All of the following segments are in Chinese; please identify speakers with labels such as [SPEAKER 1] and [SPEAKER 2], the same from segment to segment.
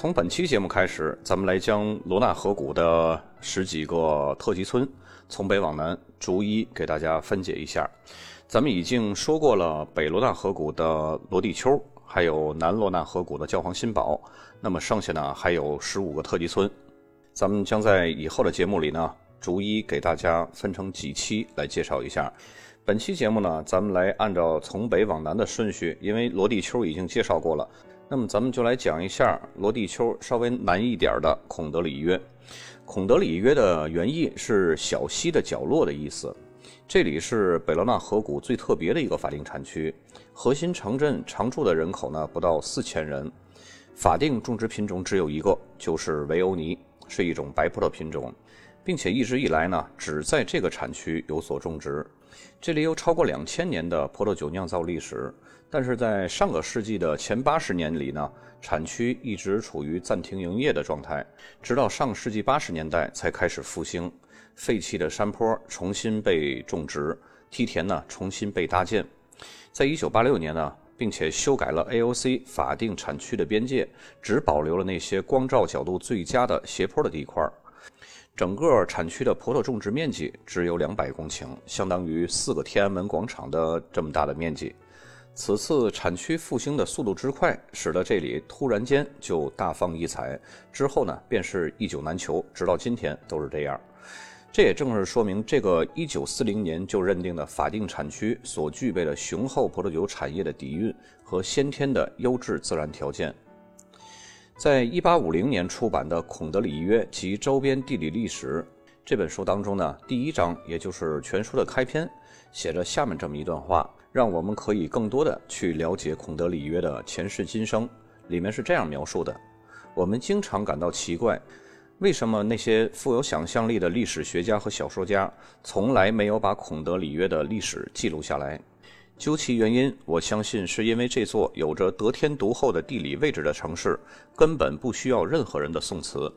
[SPEAKER 1] 从本期节目开始，咱们来将罗纳河谷的十几个特级村从北往南逐一给大家分解一下。咱们已经说过了北罗纳河谷的罗地丘，还有南罗纳河谷的教皇新堡，那么剩下呢还有十五个特级村。咱们将在以后的节目里呢，逐一给大家分成几期来介绍一下。本期节目呢，咱们来按照从北往南的顺序，因为罗地丘已经介绍过了。那么咱们就来讲一下罗地丘稍微难一点的孔德里约。孔德里约的原意是小溪的角落的意思。这里是北罗纳河谷最特别的一个法定产区，核心城镇常住的人口呢不到四千人。法定种植品种只有一个，就是维欧尼，是一种白葡萄品种，并且一直以来呢只在这个产区有所种植。这里有超过两千年的葡萄酒酿造历史。但是在上个世纪的前八十年里呢，产区一直处于暂停营业的状态，直到上世纪八十年代才开始复兴。废弃的山坡重新被种植，梯田呢重新被搭建。在一九八六年呢，并且修改了 AOC 法定产区的边界，只保留了那些光照角度最佳的斜坡的地块。整个产区的葡萄种植面积只有两百公顷，相当于四个天安门广场的这么大的面积。此次产区复兴的速度之快，使得这里突然间就大放异彩。之后呢，便是一酒难求，直到今天都是这样。这也正是说明这个1940年就认定的法定产区所具备的雄厚葡萄酒产业的底蕴和先天的优质自然条件。在1850年出版的《孔德里约及周边地理历史》这本书当中呢，第一章也就是全书的开篇，写着下面这么一段话。让我们可以更多的去了解孔德里约的前世今生。里面是这样描述的：我们经常感到奇怪，为什么那些富有想象力的历史学家和小说家从来没有把孔德里约的历史记录下来？究其原因，我相信是因为这座有着得天独厚的地理位置的城市根本不需要任何人的宋词。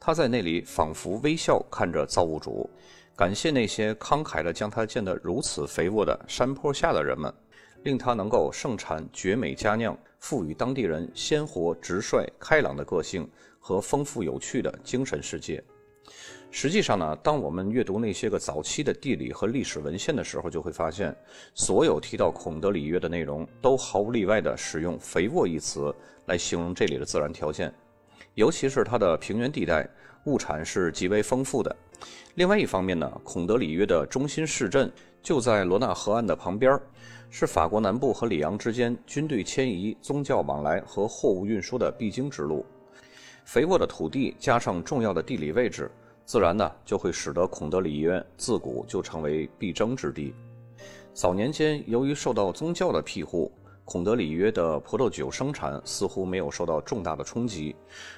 [SPEAKER 1] 他在那里仿佛微笑看着造物主。感谢那些慷慨地将它建得如此肥沃的山坡下的人们，令它能够盛产绝美佳酿，赋予当地人鲜活、直率、开朗的个性和丰富有趣的精神世界。实际上呢，当我们阅读那些个早期的地理和历史文献的时候，就会发现，所有提到孔德里约的内容都毫无例外地使用“肥沃”一词来形容这里的自然条件，尤其是它的平原地带，物产是极为丰富的。另外一方面呢，孔德里约的中心市镇就在罗纳河岸的旁边，是法国南部和里昂之间军队迁移、宗教往来和货物运输的必经之路。肥沃的土地加上重要的地理位置，自然呢就会使得孔德里约自古就成为必争之地。早年间，由于受到宗教的庇护。孔德里约的葡萄酒生产似乎没有受到重大的冲击。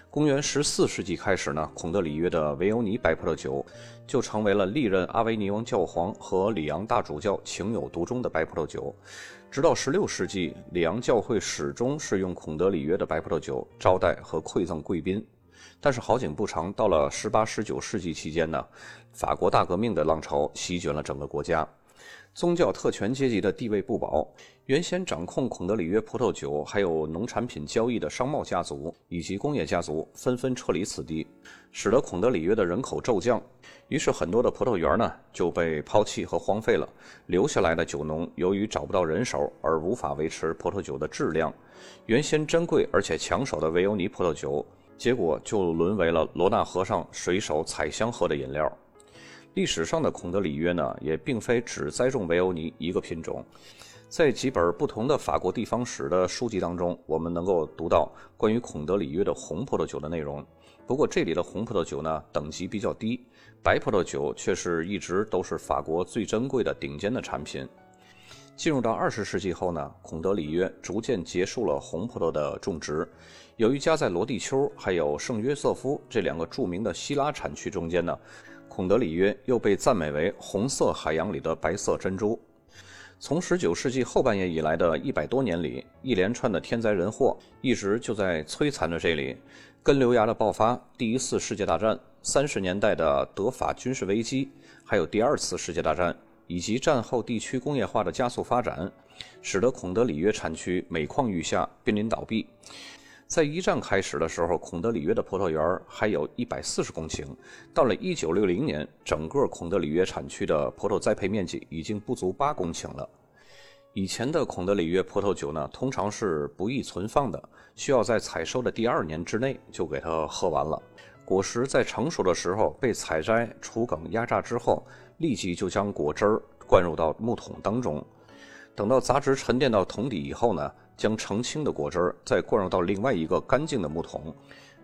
[SPEAKER 1] 公元十四世纪开始呢，孔德里约的维欧尼白葡萄酒就成为了历任阿维尼翁教皇和里昂大主教情有独钟的白葡萄酒。直到十六世纪，里昂教会始终是用孔德里约的白葡萄酒招待和馈赠贵宾。但是好景不长，到了十八、十九世纪期间呢，法国大革命的浪潮席卷了整个国家。宗教特权阶级的地位不保，原先掌控孔德里约葡萄酒还有农产品交易的商贸家族以及工业家族纷纷撤离此地，使得孔德里约的人口骤降。于是，很多的葡萄园呢就被抛弃和荒废了。留下来的酒农由于找不到人手而无法维持葡萄酒的质量，原先珍贵而且抢手的维欧尼葡萄酒，结果就沦为了罗纳河上水手采香喝的饮料。历史上的孔德里约呢，也并非只栽种维欧尼一个品种。在几本不同的法国地方史的书籍当中，我们能够读到关于孔德里约的红葡萄酒的内容。不过这里的红葡萄酒呢，等级比较低，白葡萄酒却是一直都是法国最珍贵的顶尖的产品。进入到二十世纪后呢，孔德里约逐渐结束了红葡萄的种植。由于夹在罗地丘还有圣约瑟夫这两个著名的希拉产区中间呢。孔德里约又被赞美为红色海洋里的白色珍珠。从19世纪后半叶以来的一百多年里，一连串的天灾人祸一直就在摧残着这里。根瘤牙的爆发，第一次世界大战，三十年代的德法军事危机，还有第二次世界大战，以及战后地区工业化的加速发展，使得孔德里约产区每况愈下，濒临倒闭。在一战开始的时候，孔德里约的葡萄园还有一百四十公顷，到了一九六零年，整个孔德里约产区的葡萄栽培面积已经不足八公顷了。以前的孔德里约葡萄酒呢，通常是不易存放的，需要在采收的第二年之内就给它喝完了。果实在成熟的时候被采摘、除梗、压榨之后，立即就将果汁儿灌入到木桶当中。等到杂质沉淀到桶底以后呢，将澄清的果汁儿再灌入到另外一个干净的木桶，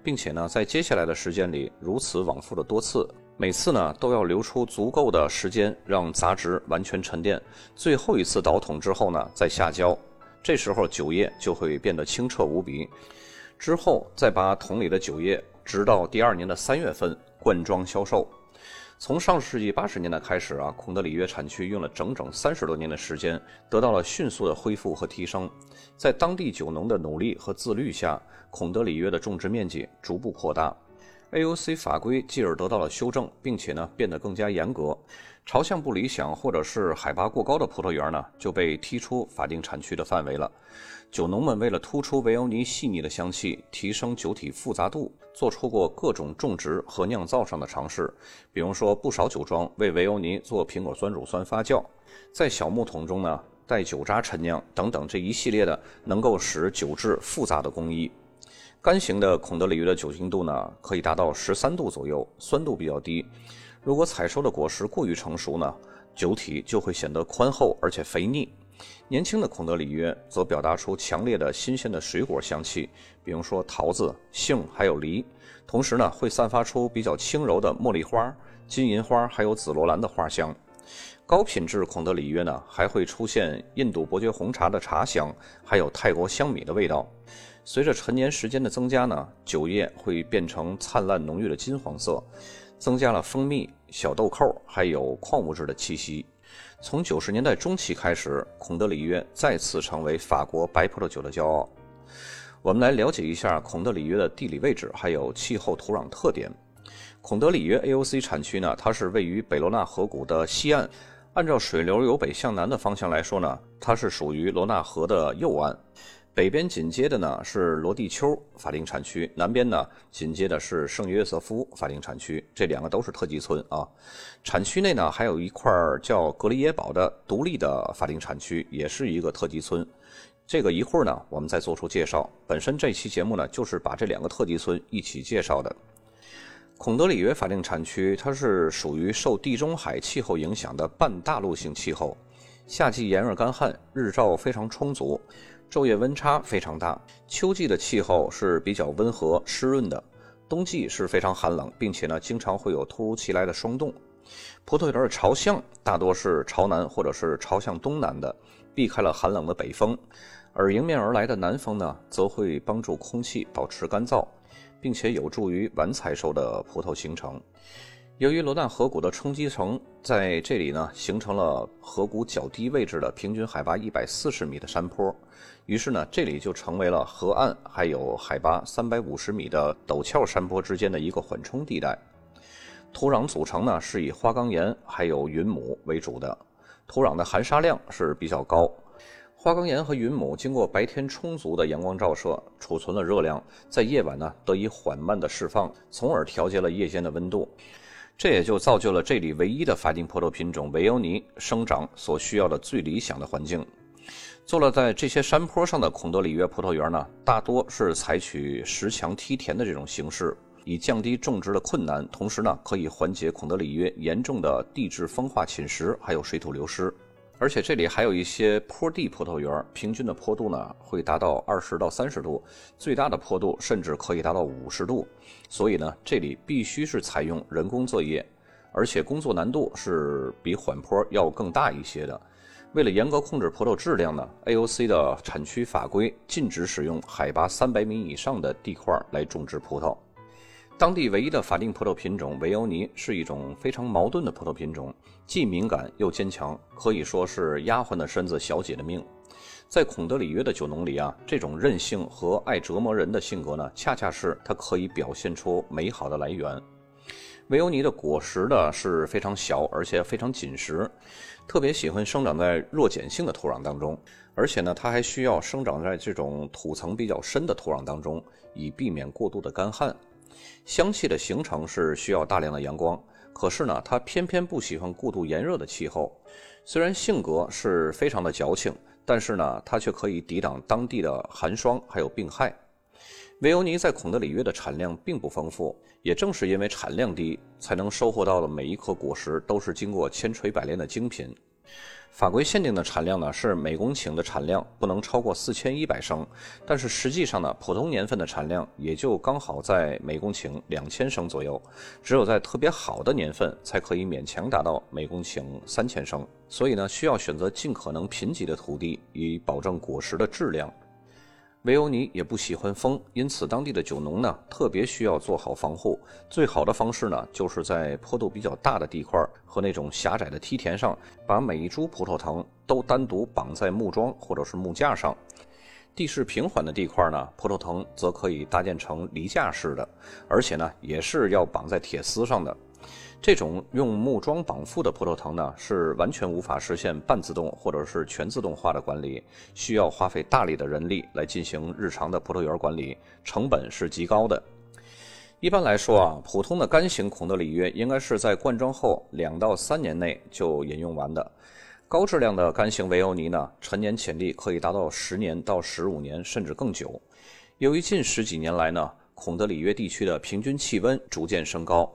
[SPEAKER 1] 并且呢，在接下来的时间里如此往复的多次。每次呢都要留出足够的时间让杂质完全沉淀，最后一次倒桶之后呢再下浇，这时候酒液就会变得清澈无比。之后再把桶里的酒液直到第二年的三月份灌装销售。从上世纪八十年代开始啊，孔德里约产区用了整整三十多年的时间，得到了迅速的恢复和提升。在当地酒农的努力和自律下，孔德里约的种植面积逐步扩大。AOC 法规继而得到了修正，并且呢变得更加严格。朝向不理想或者是海拔过高的葡萄园呢就被踢出法定产区的范围了。酒农们为了突出维欧尼细腻的香气，提升酒体复杂度，做出过各种种植和酿造上的尝试。比如说，不少酒庄为维欧尼做苹果酸乳酸发酵，在小木桶中呢带酒渣陈酿等等这一系列的能够使酒质复杂的工艺。干型的孔德里约的酒精度呢，可以达到十三度左右，酸度比较低。如果采收的果实过于成熟呢，酒体就会显得宽厚而且肥腻。年轻的孔德里约则表达出强烈的新鲜的水果香气，比如说桃子、杏还有梨。同时呢，会散发出比较轻柔的茉莉花、金银花还有紫罗兰的花香。高品质孔德里约呢，还会出现印度伯爵红茶的茶香，还有泰国香米的味道。随着陈年时间的增加呢，酒液会变成灿烂浓郁的金黄色，增加了蜂蜜、小豆蔻还有矿物质的气息。从九十年代中期开始，孔德里约再次成为法国白葡萄酒的骄傲。我们来了解一下孔德里约的地理位置还有气候土壤特点。孔德里约 AOC 产区呢，它是位于北罗纳河谷的西岸，按照水流由北向南的方向来说呢，它是属于罗纳河的右岸。北边紧接的呢是罗蒂丘法定产区，南边呢紧接的是圣约瑟夫法定产区，这两个都是特级村啊。产区内呢还有一块叫格里耶堡的独立的法定产区，也是一个特级村。这个一会儿呢我们再做出介绍。本身这期节目呢就是把这两个特级村一起介绍的。孔德里约法定产区它是属于受地中海气候影响的半大陆性气候，夏季炎热干旱，日照非常充足。昼夜温差非常大，秋季的气候是比较温和湿润的，冬季是非常寒冷，并且呢经常会有突如其来的霜冻。葡萄园的朝向大多是朝南或者是朝向东南的，避开了寒冷的北风，而迎面而来的南风呢，则会帮助空气保持干燥，并且有助于晚采收的葡萄形成。由于罗纳河谷的冲积层在这里呢，形成了河谷较低位置的平均海拔一百四十米的山坡，于是呢，这里就成为了河岸还有海拔三百五十米的陡峭山坡之间的一个缓冲地带。土壤组成呢是以花岗岩还有云母为主的，土壤的含沙量是比较高。花岗岩和云母经过白天充足的阳光照射，储存了热量，在夜晚呢得以缓慢的释放，从而调节了夜间的温度。这也就造就了这里唯一的法定葡萄品种维欧尼生长所需要的最理想的环境。坐落在这些山坡上的孔德里约葡萄园呢，大多是采取石墙梯田的这种形式，以降低种植的困难，同时呢，可以缓解孔德里约严重的地质风化侵蚀，还有水土流失。而且这里还有一些坡地葡萄园，平均的坡度呢会达到二十到三十度，最大的坡度甚至可以达到五十度。所以呢，这里必须是采用人工作业，而且工作难度是比缓坡要更大一些的。为了严格控制葡萄质量呢，AOC 的产区法规禁止使用海拔三百米以上的地块来种植葡萄。当地唯一的法定葡萄品种维欧尼是一种非常矛盾的葡萄品种，既敏感又坚强，可以说是丫鬟的身子，小姐的命。在孔德里约的酒农里啊，这种任性和爱折磨人的性格呢，恰恰是它可以表现出美好的来源。维欧尼的果实呢是非常小，而且非常紧实，特别喜欢生长在弱碱性的土壤当中，而且呢，它还需要生长在这种土层比较深的土壤当中，以避免过度的干旱。香气的形成是需要大量的阳光，可是呢，它偏偏不喜欢过度炎热的气候。虽然性格是非常的矫情。但是呢，它却可以抵挡当地的寒霜还有病害。维欧尼在孔德里约的产量并不丰富，也正是因为产量低，才能收获到的每一颗果实都是经过千锤百炼的精品。法规限定的产量呢是每公顷的产量不能超过四千一百升，但是实际上呢，普通年份的产量也就刚好在每公顷两千升左右，只有在特别好的年份才可以勉强达到每公顷三千升。所以呢，需要选择尽可能贫瘠的土地，以保证果实的质量。维欧尼也不喜欢风，因此当地的酒农呢特别需要做好防护。最好的方式呢，就是在坡度比较大的地块和那种狭窄的梯田上，把每一株葡萄藤都单独绑在木桩或者是木架上。地势平缓的地块呢，葡萄藤则可以搭建成篱架式的，而且呢也是要绑在铁丝上的。这种用木桩绑缚的葡萄藤呢，是完全无法实现半自动或者是全自动化的管理，需要花费大力的人力来进行日常的葡萄园管理，成本是极高的。一般来说啊，普通的干型孔德里约应该是在灌装后两到三年内就饮用完的，高质量的干型维欧尼呢，陈年潜力可以达到十年到十五年甚至更久。由于近十几年来呢，孔德里约地区的平均气温逐渐升高。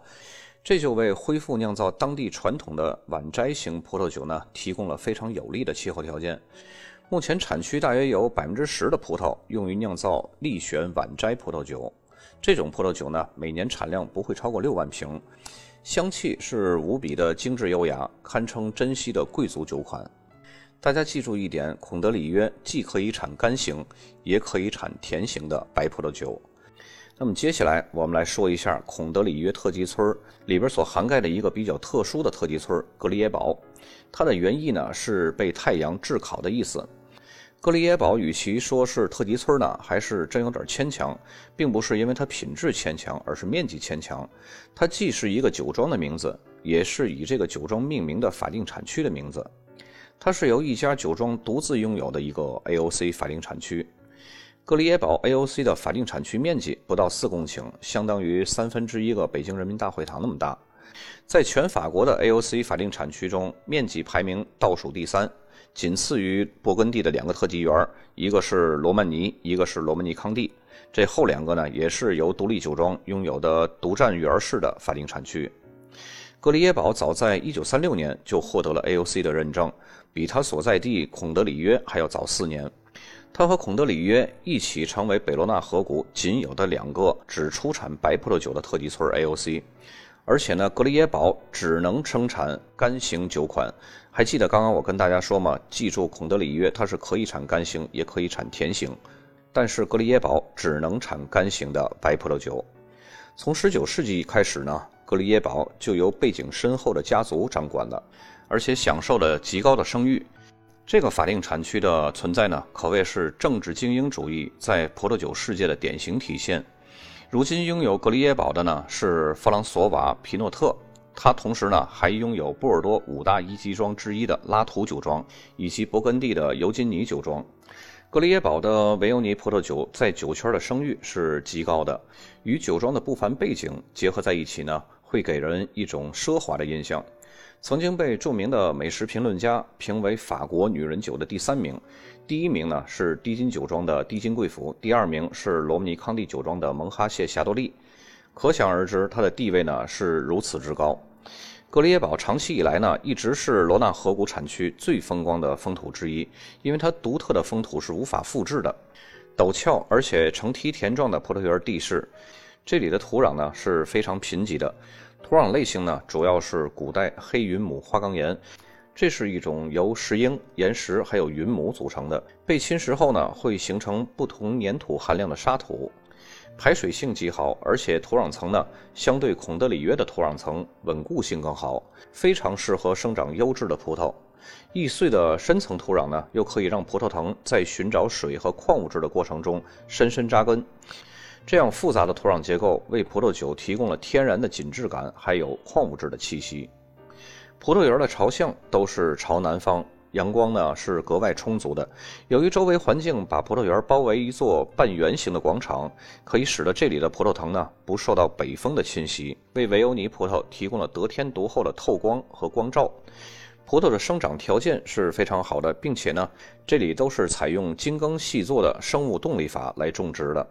[SPEAKER 1] 这就为恢复酿造当地传统的晚摘型葡萄酒呢提供了非常有利的气候条件。目前产区大约有百分之十的葡萄用于酿造立选晚摘葡萄酒。这种葡萄酒呢每年产量不会超过六万瓶，香气是无比的精致优雅，堪称珍稀的贵族酒款。大家记住一点，孔德里约既可以产干型，也可以产甜型的白葡萄酒。那么接下来我们来说一下孔德里约特级村里边所涵盖的一个比较特殊的特级村格里耶堡。它的原意呢是被太阳炙烤的意思。格里耶堡与其说是特级村呢，还是真有点牵强，并不是因为它品质牵强，而是面积牵强。它既是一个酒庄的名字，也是以这个酒庄命名的法定产区的名字。它是由一家酒庄独自拥有的一个 AOC 法定产区。格里耶堡 AOC 的法定产区面积不到四公顷，相当于三分之一个北京人民大会堂那么大。在全法国的 AOC 法定产区中，面积排名倒数第三，仅次于勃艮第的两个特级园，一个是罗曼尼，一个是罗曼尼康帝。这后两个呢，也是由独立酒庄拥有的独占园式的法定产区。格里耶堡早在1936年就获得了 AOC 的认证，比它所在地孔德里约还要早四年。它和孔德里约一起成为北罗纳河谷仅有的两个只出产白葡萄酒的特级村 AOC，而且呢，格里耶堡只能生产干型酒款。还记得刚刚我跟大家说吗？记住，孔德里约它是可以产干型，也可以产甜型，但是格里耶堡只能产干型的白葡萄酒。从19世纪开始呢，格里耶堡就由背景深厚的家族掌管了，而且享受了极高的声誉。这个法定产区的存在呢，可谓是政治精英主义在葡萄酒世界的典型体现。如今拥有格里耶堡的呢是弗朗索瓦·皮诺特，他同时呢还拥有波尔多五大一级庄之一的拉图酒庄，以及勃艮第的尤金尼酒庄。格里耶堡的维欧尼葡萄酒在酒圈的声誉是极高的，与酒庄的不凡背景结合在一起呢，会给人一种奢华的印象。曾经被著名的美食评论家评为法国女人酒的第三名，第一名呢是低金酒庄的低金贵府，第二名是罗姆尼康帝酒庄的蒙哈谢霞多丽，可想而知它的地位呢是如此之高。格里耶堡长期以来呢一直是罗纳河谷产区最风光的风土之一，因为它独特的风土是无法复制的，陡峭而且呈梯田状的葡萄园地势，这里的土壤呢是非常贫瘠的。土壤类型呢，主要是古代黑云母花岗岩，这是一种由石英、岩石还有云母组成的。被侵蚀后呢，会形成不同粘土含量的沙土。排水性极好，而且土壤层呢相对孔德里约的土壤层稳固性更好，非常适合生长优质的葡萄。易碎的深层土壤呢，又可以让葡萄藤在寻找水和矿物质的过程中深深扎根。这样复杂的土壤结构为葡萄酒提供了天然的紧致感，还有矿物质的气息。葡萄园的朝向都是朝南方，阳光呢是格外充足的。由于周围环境把葡萄园包围一座半圆形的广场，可以使得这里的葡萄藤呢不受到北风的侵袭，为维欧尼葡萄提供了得天独厚的透光和光照。葡萄的生长条件是非常好的，并且呢，这里都是采用精耕细作的生物动力法来种植的。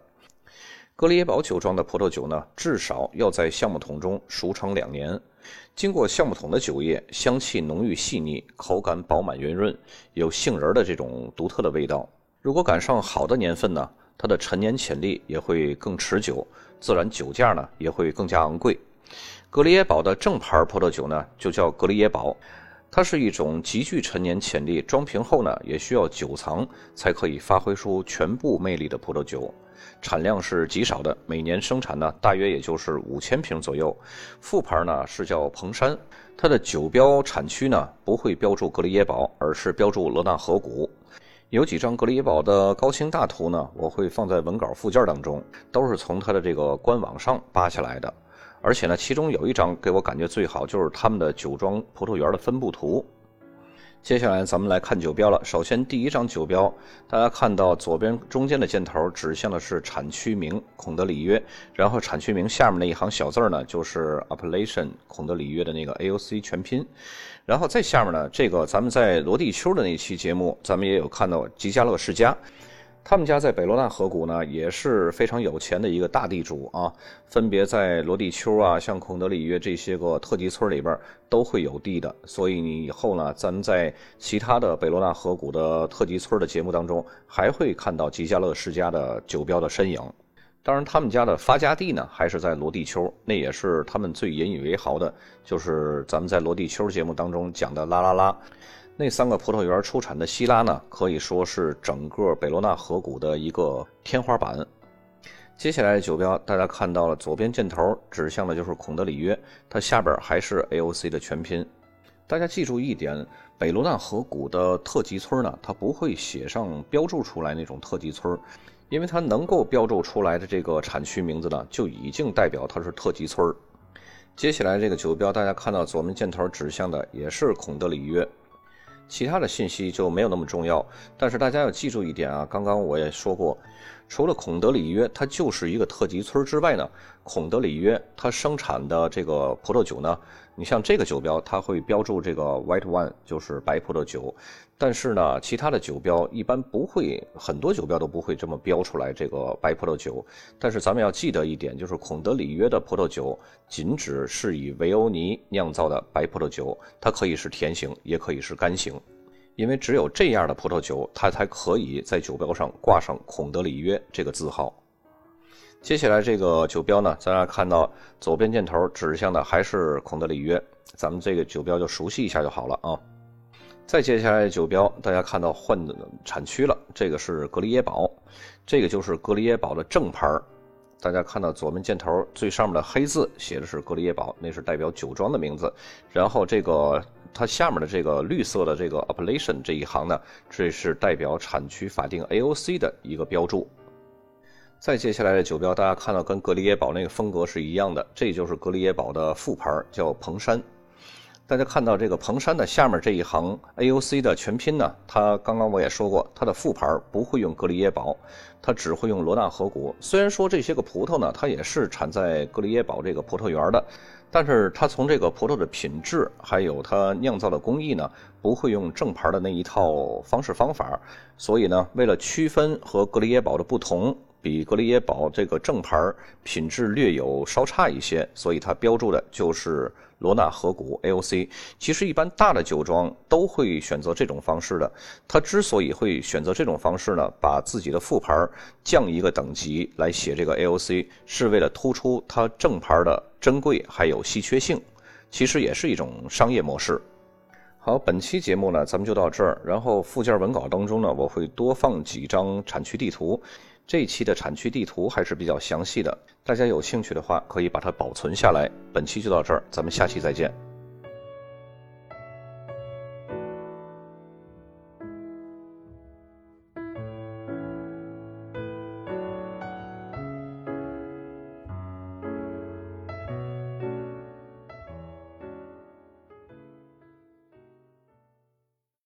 [SPEAKER 1] 格里耶堡酒庄的葡萄酒呢，至少要在橡木桶中熟成两年。经过橡木桶的酒液，香气浓郁细腻，口感饱满圆润，有杏仁的这种独特的味道。如果赶上好的年份呢，它的陈年潜力也会更持久，自然酒价呢也会更加昂贵。格里耶堡的正牌葡萄酒呢，就叫格里耶堡。它是一种极具陈年潜力、装瓶后呢也需要久藏才可以发挥出全部魅力的葡萄酒，产量是极少的，每年生产呢大约也就是五千瓶左右。副牌呢是叫彭山，它的酒标产区呢不会标注格里耶堡，而是标注罗纳河谷。有几张格里耶堡的高清大图呢，我会放在文稿附件当中，都是从它的这个官网上扒下来的。而且呢，其中有一张给我感觉最好，就是他们的酒庄葡萄园的分布图。接下来咱们来看酒标了。首先，第一张酒标，大家看到左边中间的箭头指向的是产区名孔德里约，然后产区名下面那一行小字呢，就是 Appellation 孔德里约的那个 AOC 全拼。然后再下面呢，这个咱们在罗地丘的那期节目，咱们也有看到吉加乐世家。他们家在北罗纳河谷呢，也是非常有钱的一个大地主啊。分别在罗地丘啊，像孔德里约这些个特级村里边都会有地的。所以你以后呢，咱们在其他的北罗纳河谷的特级村的节目当中，还会看到吉加勒世家的酒标的身影。当然，他们家的发家地呢，还是在罗地丘，那也是他们最引以为豪的，就是咱们在罗地丘节目当中讲的拉拉拉。那三个葡萄园出产的西拉呢，可以说是整个北罗纳河谷的一个天花板。接下来的酒标，大家看到了，左边箭头指向的就是孔德里约，它下边还是 AOC 的全拼。大家记住一点，北罗纳河谷的特级村呢，它不会写上标注出来那种特级村，因为它能够标注出来的这个产区名字呢，就已经代表它是特级村。接下来这个酒标，大家看到左边箭头指向的也是孔德里约。其他的信息就没有那么重要，但是大家要记住一点啊，刚刚我也说过，除了孔德里约它就是一个特级村之外呢，孔德里约它生产的这个葡萄酒呢。你像这个酒标，它会标注这个 white wine，就是白葡萄酒。但是呢，其他的酒标一般不会，很多酒标都不会这么标出来这个白葡萄酒。但是咱们要记得一点，就是孔德里约的葡萄酒仅只是以维欧尼酿造的白葡萄酒，它可以是甜型，也可以是干型，因为只有这样的葡萄酒，它才可以在酒标上挂上孔德里约这个字号。接下来这个酒标呢，咱俩看到左边箭头指向的还是孔德里约，咱们这个酒标就熟悉一下就好了啊。再接下来酒标，大家看到换的产区了，这个是格里耶堡，这个就是格里耶堡的正牌大家看到左边箭头最上面的黑字写的是格里耶堡，那是代表酒庄的名字。然后这个它下面的这个绿色的这个 appellation 这一行呢，这是代表产区法定 AOC 的一个标注。再接下来的酒标，大家看到跟格里耶堡那个风格是一样的，这就是格里耶堡的副牌，叫彭山。大家看到这个彭山的下面这一行 AOC 的全拼呢，它刚刚我也说过，它的副牌不会用格里耶堡，它只会用罗纳河谷。虽然说这些个葡萄呢，它也是产在格里耶堡这个葡萄园的，但是它从这个葡萄的品质还有它酿造的工艺呢，不会用正牌的那一套方式方法。所以呢，为了区分和格里耶堡的不同。比格里耶堡这个正牌品质略有稍差一些，所以它标注的就是罗纳河谷 AOC。其实一般大的酒庄都会选择这种方式的。它之所以会选择这种方式呢，把自己的副牌降一个等级来写这个 AOC，是为了突出它正牌的珍贵还有稀缺性。其实也是一种商业模式。好，本期节目呢，咱们就到这儿。然后附件文稿当中呢，我会多放几张产区地图。这一期的产区地图还是比较详细的，大家有兴趣的话可以把它保存下来。本期就到这儿，咱们下期再见。